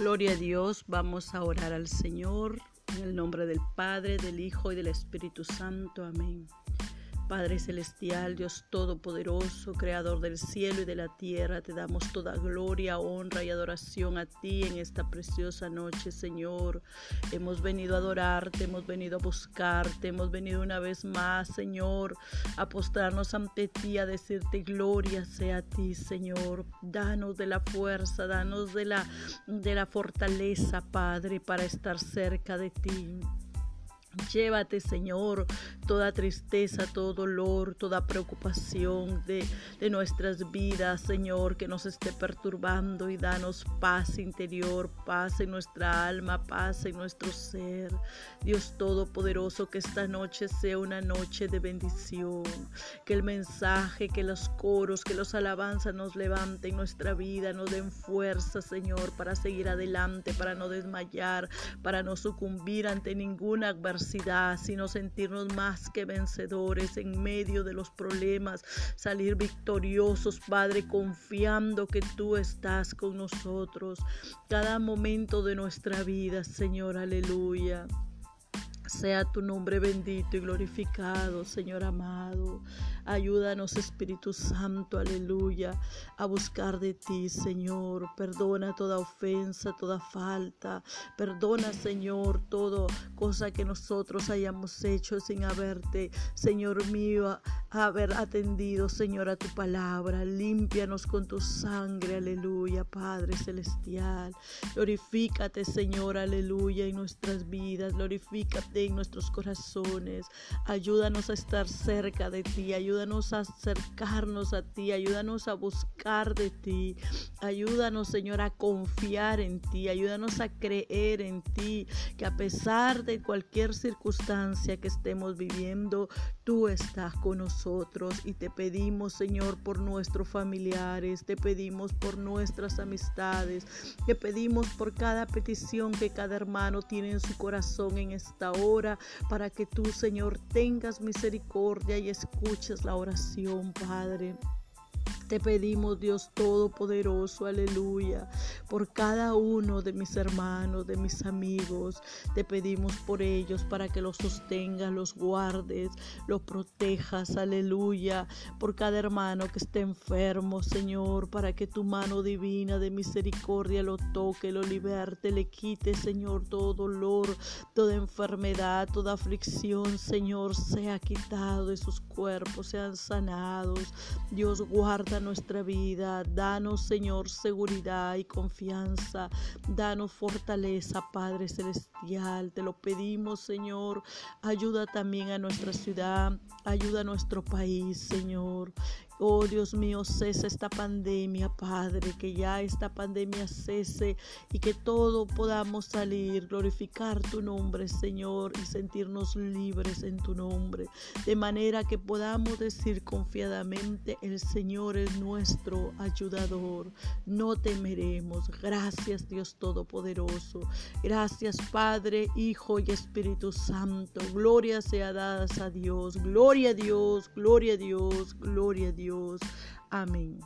Gloria a Dios, vamos a orar al Señor en el nombre del Padre, del Hijo y del Espíritu Santo. Amén. Padre Celestial, Dios Todopoderoso, Creador del cielo y de la tierra, te damos toda gloria, honra y adoración a ti en esta preciosa noche, Señor. Hemos venido a adorarte, hemos venido a buscarte, hemos venido una vez más, Señor, a postrarnos ante ti, a decirte gloria sea a ti, Señor. Danos de la fuerza, danos de la, de la fortaleza, Padre, para estar cerca de ti. Llévate, Señor, toda tristeza, todo dolor, toda preocupación de, nuestras vidas, Señor, que nos esté perturbando y danos paz interior, paz en nuestra alma, paz en nuestro ser. Dios Todopoderoso, que esta noche sea una noche de bendición, que el mensaje, que los coros, que los alabanzas nos levanten nuestra vida, nos den fuerza, Señor, para seguir adelante, para no desmayar, para no sucumbir ante ninguna adversidad sino sentirnos más que vencedores en medio de los problemas, salir victoriosos, Padre, confiando que tú estás con nosotros cada momento de nuestra vida, Señor, aleluya. Sea tu nombre bendito y glorificado, Señor amado. Ayúdanos, Espíritu Santo, aleluya, a buscar de ti, Señor. Perdona toda ofensa, toda falta. Perdona, Señor, toda cosa que nosotros hayamos hecho sin haberte, Señor mío, haber atendido, Señor, a tu palabra. Límpianos con tu sangre, aleluya, Padre Celestial. Glorifícate, Señor, aleluya, en nuestras vidas. Glorifícate en nuestros corazones. Ayúdanos a estar cerca de ti, ayúdanos a acercarnos a ti, ayúdanos a buscar de ti. Ayúdanos, Señor, a confiar en ti, ayúdanos a creer en ti, que a pesar de cualquier circunstancia que estemos viviendo, tú estás con nosotros y te pedimos, Señor, por nuestros familiares, te pedimos por nuestras amistades, te pedimos por cada petición que cada hermano tiene en su corazón en esta hora para que tú, Señor, tengas misericordia y escuches la oración, Padre. Te pedimos, Dios Todopoderoso, aleluya, por cada uno de mis hermanos, de mis amigos. Te pedimos por ellos para que los sostengas, los guardes, los protejas, aleluya. Por cada hermano que esté enfermo, Señor, para que tu mano divina de misericordia lo toque, lo liberte, le quite, Señor, todo dolor, toda enfermedad, toda aflicción, Señor, sea quitado de sus cuerpos, sean sanados. Dios guarda nuestra vida. Danos, Señor, seguridad y confianza. Danos fortaleza, Padre Celestial. Te lo pedimos, Señor. Ayuda también a nuestra ciudad. Ayuda a nuestro país, Señor. Oh Dios mío, cese esta pandemia, Padre, que ya esta pandemia cese y que todo podamos salir, glorificar tu nombre, Señor, y sentirnos libres en tu nombre, de manera que podamos decir confiadamente, el Señor es nuestro ayudador, no temeremos. Gracias Dios Todopoderoso, gracias Padre, Hijo y Espíritu Santo, gloria sea dadas a Dios, gloria a Dios, gloria a Dios, gloria a Dios. Amém.